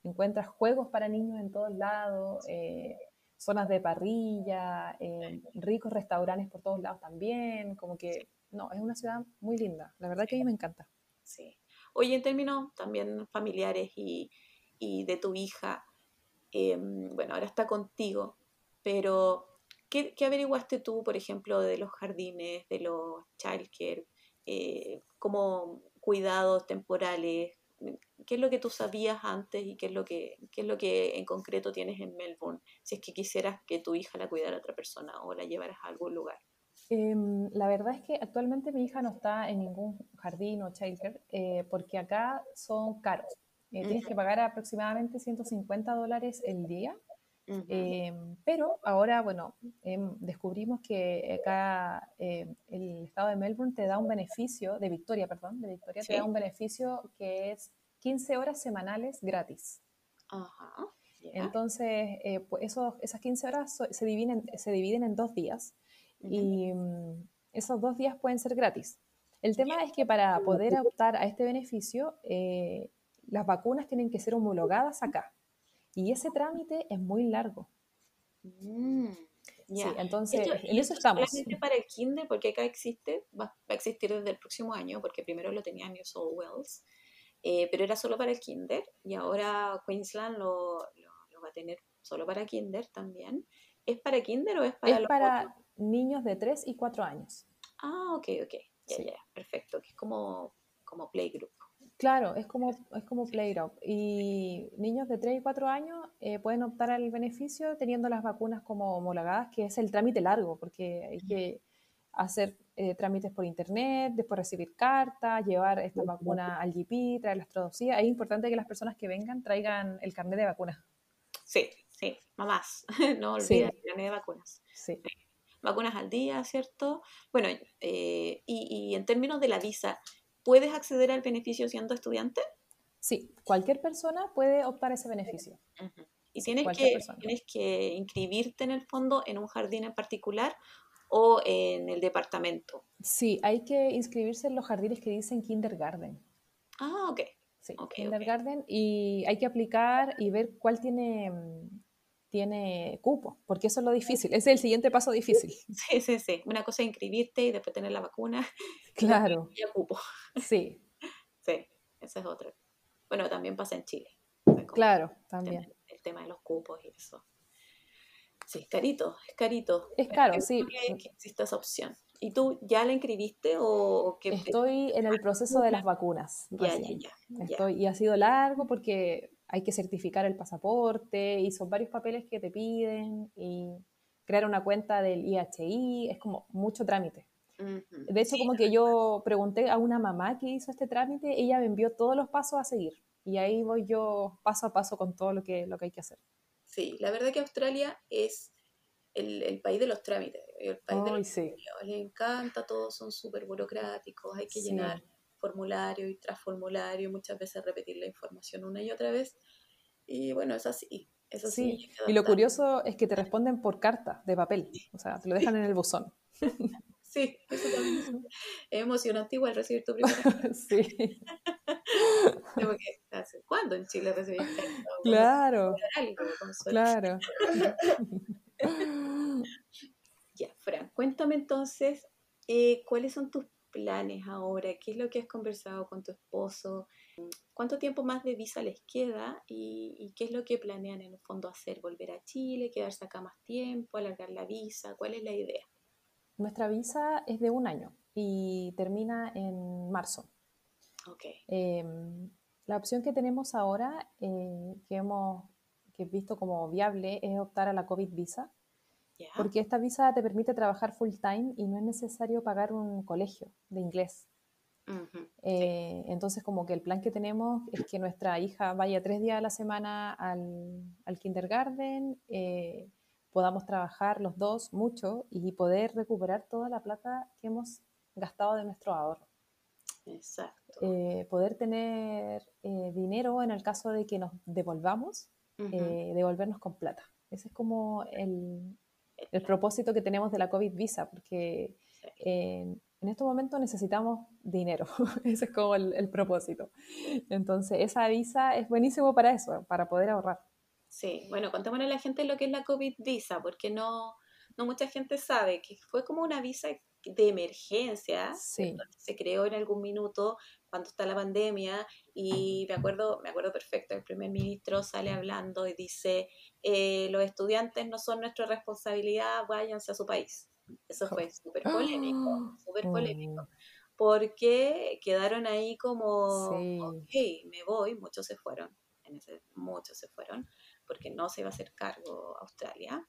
encuentras juegos para niños en todos lados, eh, zonas de parrilla, eh, ricos restaurantes por todos lados también, como que, no, es una ciudad muy linda, la verdad que a mí me encanta. Sí. Oye, en términos también familiares y, y de tu hija, em, bueno, ahora está contigo, pero ¿qué, qué averiguaste tú, por ejemplo, de los jardines, de los childcare, eh, como cuidados temporales? ¿Qué es lo que tú sabías antes y qué es lo que, qué es lo que en concreto tienes en Melbourne? Si es que quisieras que tu hija la cuidara otra persona o la llevaras a algún lugar. Em, la verdad es que actualmente mi hija no está en ningún jardín o childcare eh, porque acá son caros. Eh, tienes que pagar aproximadamente 150 dólares el día, em, pero ahora, bueno, em, descubrimos que acá em, el estado de Melbourne te da un beneficio, de Victoria, perdón, de Victoria te da un beneficio que es 15 horas semanales gratis. Ajá. Entonces, eh, pues esos, esas 15 horas so- se dividen, se dividen en dos días y mm, esos dos días pueden ser gratis. El tema es que para poder optar a este beneficio, eh, las vacunas tienen que ser homologadas acá. Y ese trámite es muy largo. Mm, Sí, ya. entonces Esto, en y eso estamos. solamente para el kinder, porque acá existe, va, a existir desde el próximo año, porque primero lo tenía New South Wales, eh, pero era solo para el kinder, y ahora Queensland lo, lo, lo va a tener solo para kinder también. ¿Es para kinder o es para Es los para otros? niños de 3 y 4 años. Ah, ok, ok, ya, Sí. ya, perfecto, que es como, como playgroup. Claro, es como, es como. Y niños de 3 y 4 años eh, pueden optar al beneficio teniendo las vacunas como homologadas, que es el trámite largo, porque hay que hacer eh, trámites por internet, después recibir cartas, llevar esta vacuna al GP, traerlas traducidas. Es importante que las personas que vengan traigan el carnet de vacunas. Sí, sí, mamás, no Sí, olviden el carnet de vacunas. sí. vacunas al día, ¿cierto? Bueno, eh, y, y en términos de la visa, ¿puedes acceder al beneficio siendo estudiante? Sí, cualquier persona puede optar a ese beneficio. Y tienes que, persona. tienes que inscribirte en el fondo en un jardín en particular o en el departamento. Sí, hay que inscribirse en los jardines que dicen kindergarten. Ah, ok. Sí, Ok, ok. kindergarten. Y hay que aplicar y ver cuál tiene, mm, tiene cupo, porque eso es lo difícil. Ese es el siguiente paso difícil. Sí, sí, sí. Una cosa es inscribirte y después tener la vacuna y Claro, ya cupo. sí, Sí, esa es otra. Bueno, también pasa en Chile. Claro, también. el tema de los cupos y eso. Sí, es carito, es carito. Es caro, sí. que, exista esa opción. ¿Y tú ya la inscribiste o, qué? Estoy en el proceso de las vacunas Ya, ya, ya. Estoy, y ha sido largo porque hay que certificar el pasaporte y son varios papeles que te piden y crear una cuenta del IHI, es como mucho trámite. De hecho, Sí, como que yo pregunté a una mamá que hizo este trámite, ella me envió todos los pasos a seguir. Y ahí voy yo paso a paso con todo lo que, lo que hay que hacer. sí, la verdad que Australia es el, el país de los trámites, el país de los sí. Les encanta, todos son súper burocráticos, hay que sí, llenar formulario y tras formulario, muchas veces repetir la información una y otra vez. Y bueno, es así, es así. sí. Y lo curioso es que te responden por carta de papel, o sea, te lo dejan en el buzón. Sí, eso también es emocionante igual recibir tu primera Sí, que, ¿hace ¿Cuándo en Chile recibís carta? Claro, algo, claro. Ya, Fran, cuéntame entonces, eh, ¿cuáles son tus planes ahora? ¿Qué es lo que has conversado con tu esposo? ¿Cuánto tiempo más de visa les queda? ¿Y, y qué es lo que planean en el fondo hacer? ¿Volver a Chile? ¿Quedarse acá más tiempo? ¿Alargar la visa? ¿Cuál es la idea? Nuestra visa es de un año y termina en marzo. Ok. Eh, la opción que tenemos ahora, eh, que hemos que visto como viable, es optar a la COVID visa, Porque esta visa te permite trabajar full time y no es necesario pagar un colegio de inglés. Eh, entonces, como que el plan que tenemos es que nuestra hija vaya tres días a la semana al, al kindergarten, eh, podamos trabajar los dos mucho y poder recuperar toda la plata que hemos gastado de nuestro ahorro. Exacto. Eh, poder tener dinero en el caso de que nos devolvamos, devolvernos con plata. Ese es como el, el, propósito que tenemos de la COVID Visa, porque en estos momentos necesitamos dinero. Ese es como el, el, propósito. Entonces, esa visa es buenísimo para eso, para poder ahorrar. Sí, bueno, contémosle a la gente lo que es la COVID Visa, porque no, no mucha gente sabe que fue como una visa de emergencia, se creó en algún minuto cuando está la pandemia y me acuerdo, me acuerdo perfecto, el primer ministro sale hablando y dice, eh, los estudiantes no son nuestra responsabilidad, váyanse a su país. Eso fue súper polémico, súper polémico, mm. porque quedaron ahí como, ok, me voy, muchos se fueron, en ese, muchos se fueron, porque no se iba a hacer cargo Australia,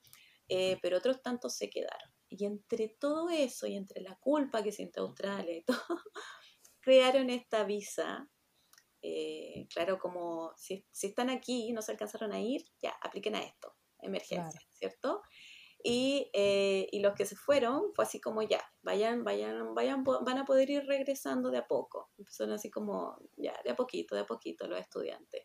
eh, pero otros tantos se quedaron. Y entre todo eso y entre la culpa que siente Australia y todo, crearon esta visa. Eh, claro, como si, están aquí y no se alcanzaron a ir, ya, apliquen a esto, emergencia, ¿cierto? Y, eh, y, los que se fueron fue así como ya, vayan, vayan, vayan, van a poder ir regresando de a poco. Son así como, ya, de a poquito, de a poquito los estudiantes.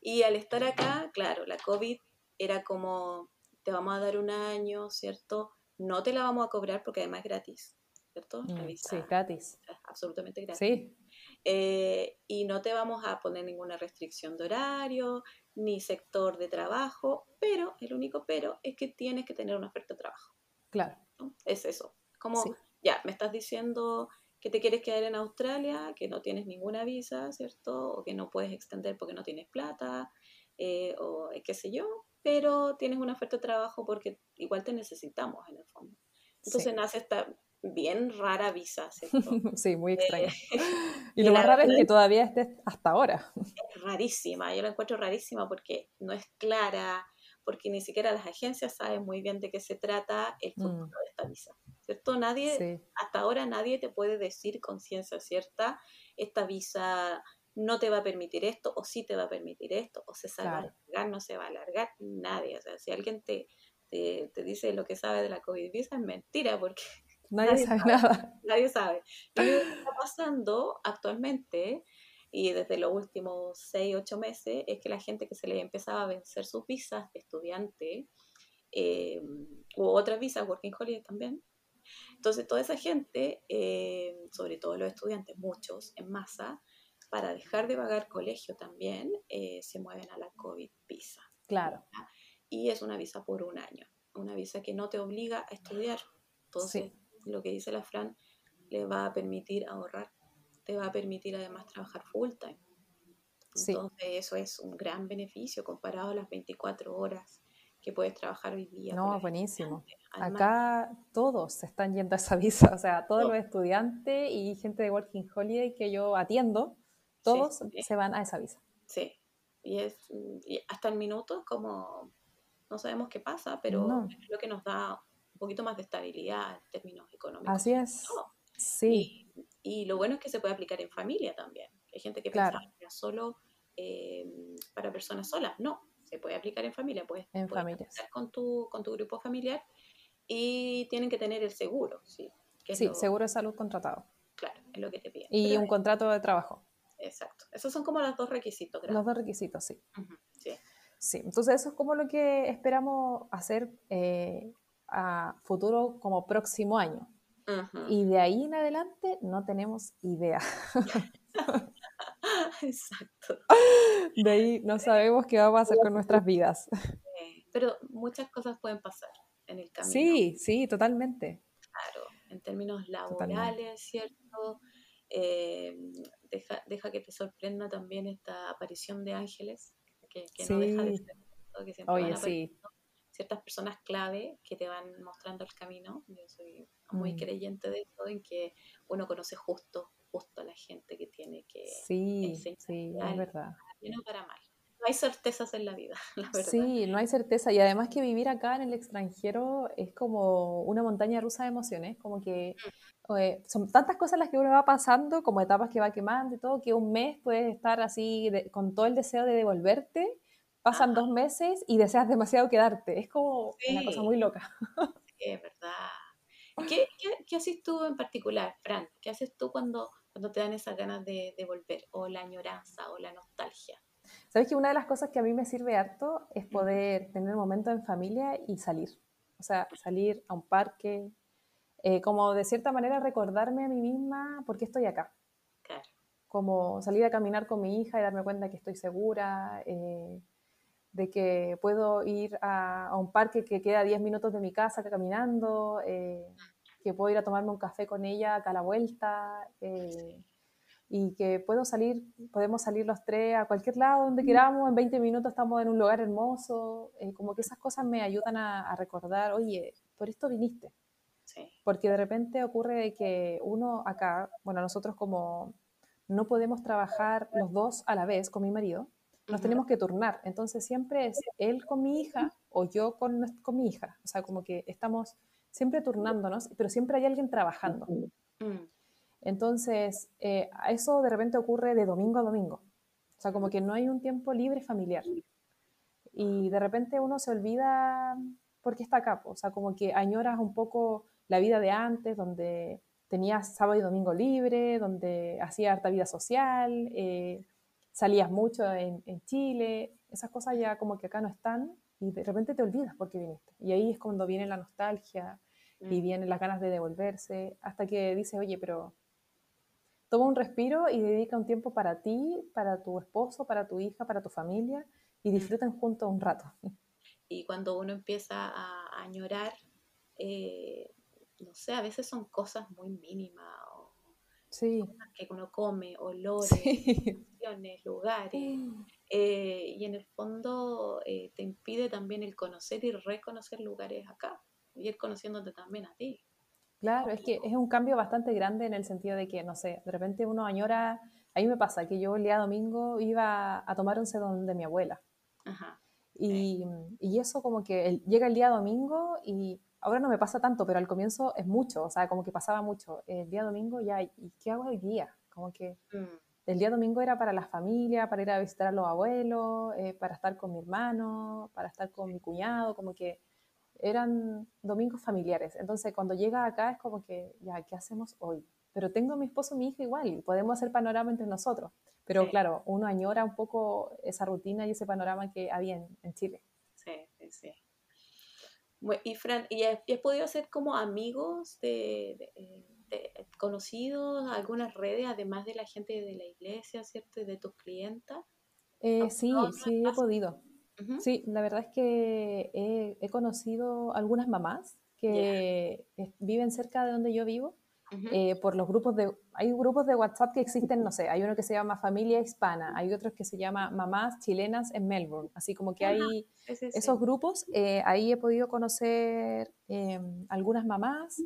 Y al estar acá, claro, la COVID era como, te vamos a dar un año, ¿cierto? no te la vamos a cobrar porque además es gratis, ¿cierto? Mm, sí, gratis. absolutamente gratis. Sí. Eh, y no te vamos a poner ninguna restricción de horario ni sector de trabajo, pero el único pero es que tienes que tener una oferta de trabajo. Claro. Es eso. Como, ya, me estás diciendo que te quieres quedar en Australia, que no tienes ninguna visa, ¿cierto? O que no puedes extender porque no tienes plata, eh, o qué sé yo, pero tienes una oferta de trabajo porque igual te necesitamos en el fondo. Entonces nace esta bien rara visa, ¿cierto? sí, muy extraña. Eh, y, lo más raro es que todavía esté hasta ahora. Es rarísima, yo la encuentro rarísima porque no es clara, porque ni siquiera las agencias saben muy bien de qué se trata el mm. futuro de esta visa. ¿Cierto? Nadie, hasta ahora nadie te puede decir con ciencia cierta, esta visa no te va a permitir esto, o sí te va a permitir esto, o se va a alargar, no se va a alargar, nadie. O sea, si alguien te, te, dice lo que sabe de la COVID visa, es mentira, porque nadie, sabe, nada. Nadie sabe. Lo que está pasando actualmente, y desde los últimos 6, 8 meses, es que la gente que se le empezaba a vencer sus visas de estudiante, eh, u otras visas, Working Holiday también, entonces, toda esa gente, eh, sobre todo los estudiantes, muchos en masa, para dejar de pagar colegio también, eh, se mueven a la COVID visa. Claro. Y es una visa por un año, una visa que no te obliga a estudiar. Entonces, lo que dice la Fran, le va a permitir ahorrar, te va a permitir además trabajar full time. Entonces, eso es un gran beneficio comparado a las 24 horas que puedes trabajar hoy día. No, buenísimo. Acá todos se están yendo a esa visa, o sea, todos los estudiantes y gente de Working Holiday que yo atiendo, todos se van a esa visa. Sí, y es hasta el minuto como no sabemos qué pasa, pero es lo que nos da poquito más de estabilidad en términos económicos. Así es. Sí. Y, lo bueno es que se puede aplicar en familia también. Hay gente que piensa que es solo eh, para personas solas. No, se puede aplicar en familia. Puedes, en familia. con tu, con tu grupo familiar y tienen que tener el seguro. Sí, sí seguro de salud contratado. Claro, es lo que te piden. Y un contrato de trabajo. Exacto. Esos son como los dos requisitos. Los dos requisitos, sí. sí. Sí, entonces eso es como lo que esperamos hacer eh, a futuro como próximo año. Y de ahí en adelante no tenemos idea. Exacto. De ahí no sabemos qué va a pasar con nuestras vidas. Pero muchas cosas pueden pasar en el camino. Sí, sí, totalmente. Claro, en términos laborales, ¿cierto? Eh, deja, deja que te sorprenda también esta aparición de ángeles, que, no deja de ser, que Oye, sí. Ciertas personas clave que te van mostrando el camino. Yo soy muy mm. creyente de eso, en que uno conoce justo, justo a la gente que tiene que sí, sí, es verdad. Para bien o para mal no hay certezas en la vida, la verdad. Sí, no hay certeza. Y además que vivir acá en el extranjero es como una montaña rusa de emociones, como que eh, son tantas cosas las que uno va pasando, como etapas que va quemando y todo, que un mes puedes estar así con todo el deseo de devolverte, pasan dos meses y deseas demasiado quedarte. Es como una cosa muy loca. Sí, es verdad. ¿Qué, qué, haces tú en particular, Fran? ¿Qué haces tú cuando, cuando te dan esas ganas de, de volver? O la añoranza o la nostalgia. Sabes que una de las cosas que a mí me sirve harto es poder tener momentos en familia y salir. O sea, salir a un parque, eh, como de cierta manera recordarme a mí misma por qué estoy acá. Claro. Como salir a caminar con mi hija y darme cuenta que estoy segura, eh, de que puedo ir a, un parque que queda 10 minutos de mi casa caminando, eh, que puedo ir a tomarme un café con ella acá a la vuelta y que puedo salir, podemos salir los tres a cualquier lado donde queramos, en 20 minutos estamos en un lugar hermoso, eh, como que esas cosas me ayudan a, recordar, oye, por esto viniste. Porque de repente ocurre que uno acá, bueno, nosotros como no podemos trabajar los dos a la vez con mi marido, nos tenemos que turnar. Entonces siempre es él con mi hija o yo con, con mi hija. O sea, como que estamos siempre turnándonos, pero siempre hay alguien trabajando. Mm. Entonces, eh, eso de repente ocurre de domingo a domingo. O sea, como que no hay un tiempo libre familiar. Y de repente uno se olvida por qué está acá. O sea, como que añoras un poco la vida de antes, donde tenías sábado y domingo libre, donde hacías harta vida social, eh, salías mucho en, en, Chile. Esas cosas ya como que acá no están y de repente te olvidas por qué viniste. Y ahí es cuando viene la nostalgia y mm. vienen las ganas de devolverse, hasta que dices, oye, pero toma un respiro y dedica un tiempo para ti, para tu esposo, para tu hija, para tu familia y mm. disfruten juntos un rato. Y cuando uno empieza a añorar, eh, no sé, a veces son cosas muy mínimas, o sí. que uno come, olores, sí. Lugares, eh, y en el fondo eh, te impide también el conocer y reconocer lugares acá, y ir conociéndote también a ti. Claro, es que es un cambio bastante grande en el sentido de que, no sé, de repente uno añora, a mí me pasa que yo el día domingo iba a tomar un sedón de mi abuela. Ajá. Y, y, eso como que llega el día domingo y ahora no me pasa tanto, pero al comienzo es mucho, o sea, como que pasaba mucho. El día domingo ya, ¿y qué hago hoy día? Como que mm. El día domingo era para la familia, para ir a visitar a los abuelos, eh, para estar con mi hermano, para estar con mi cuñado, como que eran domingos familiares. Entonces, cuando llega acá es como que, ya, ¿qué hacemos hoy? Pero tengo a mi esposo y mi hija igual, y podemos hacer panorama entre nosotros. Pero claro, uno añora un poco esa rutina y ese panorama que había en, Chile. Sí, sí, sí. y Fran, ¿y has, podido hacer como amigos de, conocidos, algunas redes, además de la gente de la iglesia, ¿cierto? Y de tus clientas. Eh, sí, sí, he podido. Sí, la verdad es que he, conocido algunas mamás que viven cerca de donde yo vivo. Eh, por los grupos de, hay grupos de WhatsApp que existen, no sé, hay uno que se llama Familia Hispana, hay otros que se llama Mamás Chilenas en Melbourne, así como que hay esos grupos, eh, ahí he podido conocer em, algunas mamás,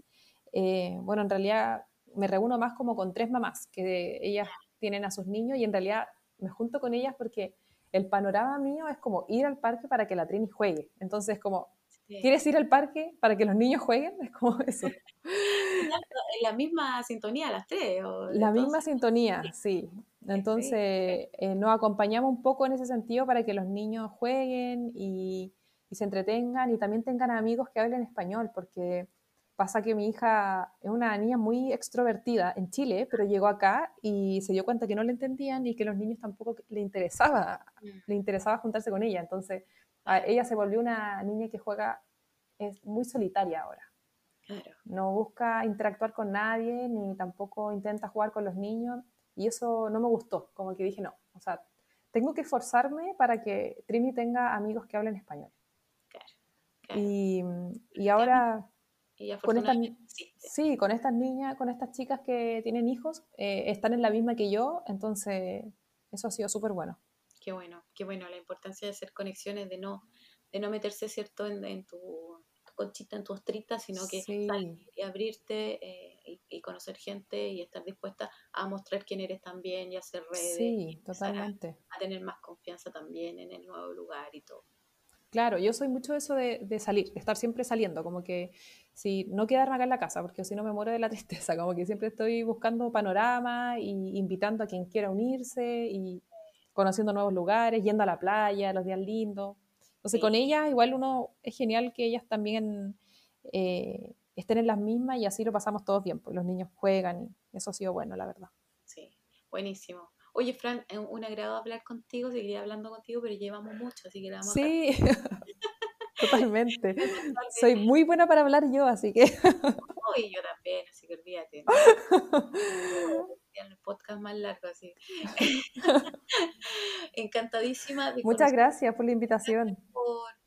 eh, bueno, en realidad me reúno más como con tres mamás, que ellas tienen a sus niños y en realidad me junto con ellas porque el panorama mío es como ir al parque para que la Trini juegue. Entonces, como, ¿quieres ir al parque para que los niños jueguen? Es como eso. la misma sintonía las tres. la misma sintonía, sí. Entonces, eh, nos acompañamos un poco en ese sentido para que los niños jueguen y, y se entretengan y también tengan amigos que hablen español, porque Pasa que mi hija es una niña muy extrovertida en Chile, pero llegó acá y se dio cuenta que no le entendían y que los niños tampoco le interesaba, mm. le interesaba juntarse con ella. Entonces, ella se volvió una niña que juega, es muy solitaria ahora. No busca interactuar con nadie, ni tampoco intenta jugar con los niños. Y eso no me gustó, como que dije, no, o sea, tengo que esforzarme para que Trini tenga amigos que hablen español. Y, y ahora con estas, sí, con estas niñas, con estas chicas que tienen hijos, eh, están en la misma que yo, entonces eso ha sido súper bueno. Qué bueno, qué bueno, la importancia de hacer conexiones, de no, de no meterse, ¿cierto?, en, tu, conchita, en tu ostrita, sino que salir y abrirte eh, y, conocer gente y estar dispuesta a mostrar quién eres también y hacer redes. Sí, totalmente. a tener más confianza también en el nuevo lugar y todo. Claro, yo soy mucho de eso de, salir, de estar siempre saliendo, como que si no quedarme acá en la casa, porque si no me muero de la tristeza, como que siempre estoy buscando panorama y invitando a quien quiera unirse y conociendo nuevos lugares, yendo a la playa, los días lindos. Entonces, con ellas, igual uno es genial que ellas también eh, estén en las mismas y así lo pasamos todos bien, porque los niños juegan y eso ha sido bueno, la verdad. Sí, buenísimo. Oye, Fran, un agrado hablar contigo, seguiría hablando contigo, pero llevamos mucho, así que la vamos Sí, totalmente. Soy muy buena para hablar yo, así que... Uy, yo también, así que olvídate. el podcast más largo, así. Encantadísima. Muchas gracias por la invitación.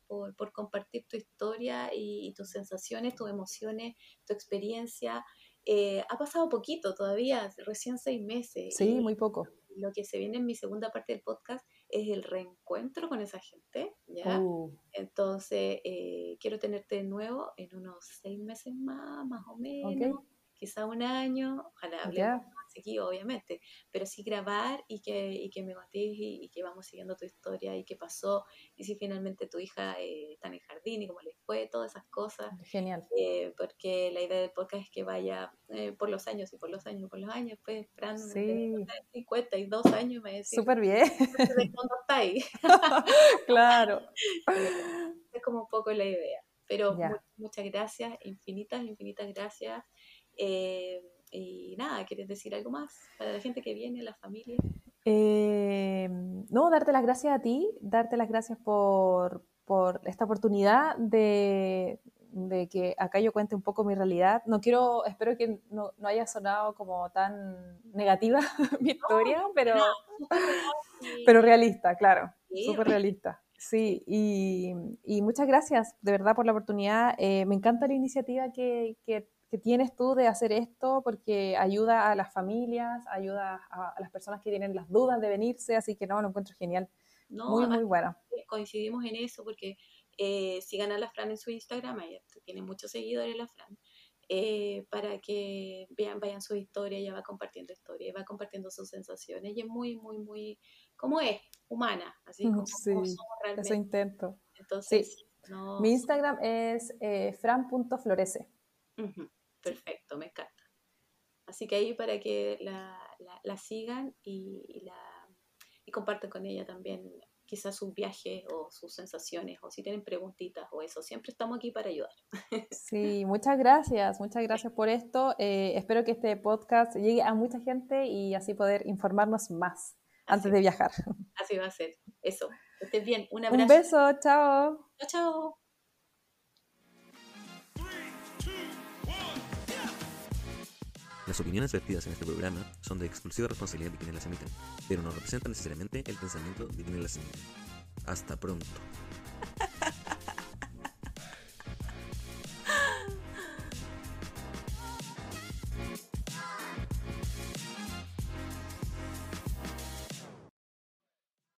Por, por, compartir tu historia y, tus sensaciones, tus emociones, tu experiencia. Eh, ha pasado poquito todavía, recién seis meses. Sí, muy poco. Lo que se viene en mi segunda parte del podcast es el reencuentro con esa gente, ¿ya? Uh. Entonces, eh, quiero tenerte de nuevo en unos seis meses más, más o menos, quizá un año, ojalá hablemos seguido, obviamente, pero sí grabar y que, y que me contéis y, que vamos siguiendo tu historia y qué pasó, y si finalmente tu hija eh, está en el jardín y cómo le fue, todas esas cosas. Genial. Eh, porque la idea del podcast es que vaya eh, por los años y por los años y por los años, pues Fran, sí. 52 años me decís. Súper bien. ¿Dónde está ahí? claro. es como un poco la idea. Pero muchas gracias, infinitas, infinitas gracias. Eh, y nada, ¿quieres decir algo más para la gente que viene, la familia? Eh, no, darte las gracias a ti, darte las gracias por, por esta oportunidad de, de, que acá yo cuente un poco mi realidad. No quiero, espero que no, no haya sonado como tan negativa mi historia, pero, pero realista, claro, súper realista. Sí, y, y, muchas gracias de verdad por la oportunidad. Eh, me encanta la iniciativa que, que que tienes tú de hacer esto porque ayuda a las familias, ayuda a, las personas que tienen las dudas de venirse, así que no, lo encuentro genial. muy, muy bueno. Coincidimos en eso porque eh, sigan a la Fran en su Instagram, ella tiene muchos seguidores la Fran, eh, para que vean, vayan su historia, ella va compartiendo historia, va compartiendo sus sensaciones, y es muy, muy, muy, como es, humana, así como, sí, realmente. Eso intento. Entonces, mi Instagram es eh, fran.florece. Perfecto, me encanta. Así que ahí para que la, la, sigan y, la, y compartan con ella también quizás sus viajes o sus sensaciones o si tienen preguntitas o eso. Siempre estamos aquí para ayudar. Sí, muchas gracias, muchas gracias por esto. Eh, espero que este podcast llegue a mucha gente y así poder informarnos más antes de viajar. Así va a ser. Eso. Que estés bien. Un abrazo. Un beso. Chao. Chao, chao. Las opiniones vertidas en este programa son de exclusiva responsabilidad de quienes las emiten, pero no representan necesariamente el pensamiento de quienes las. Hasta pronto.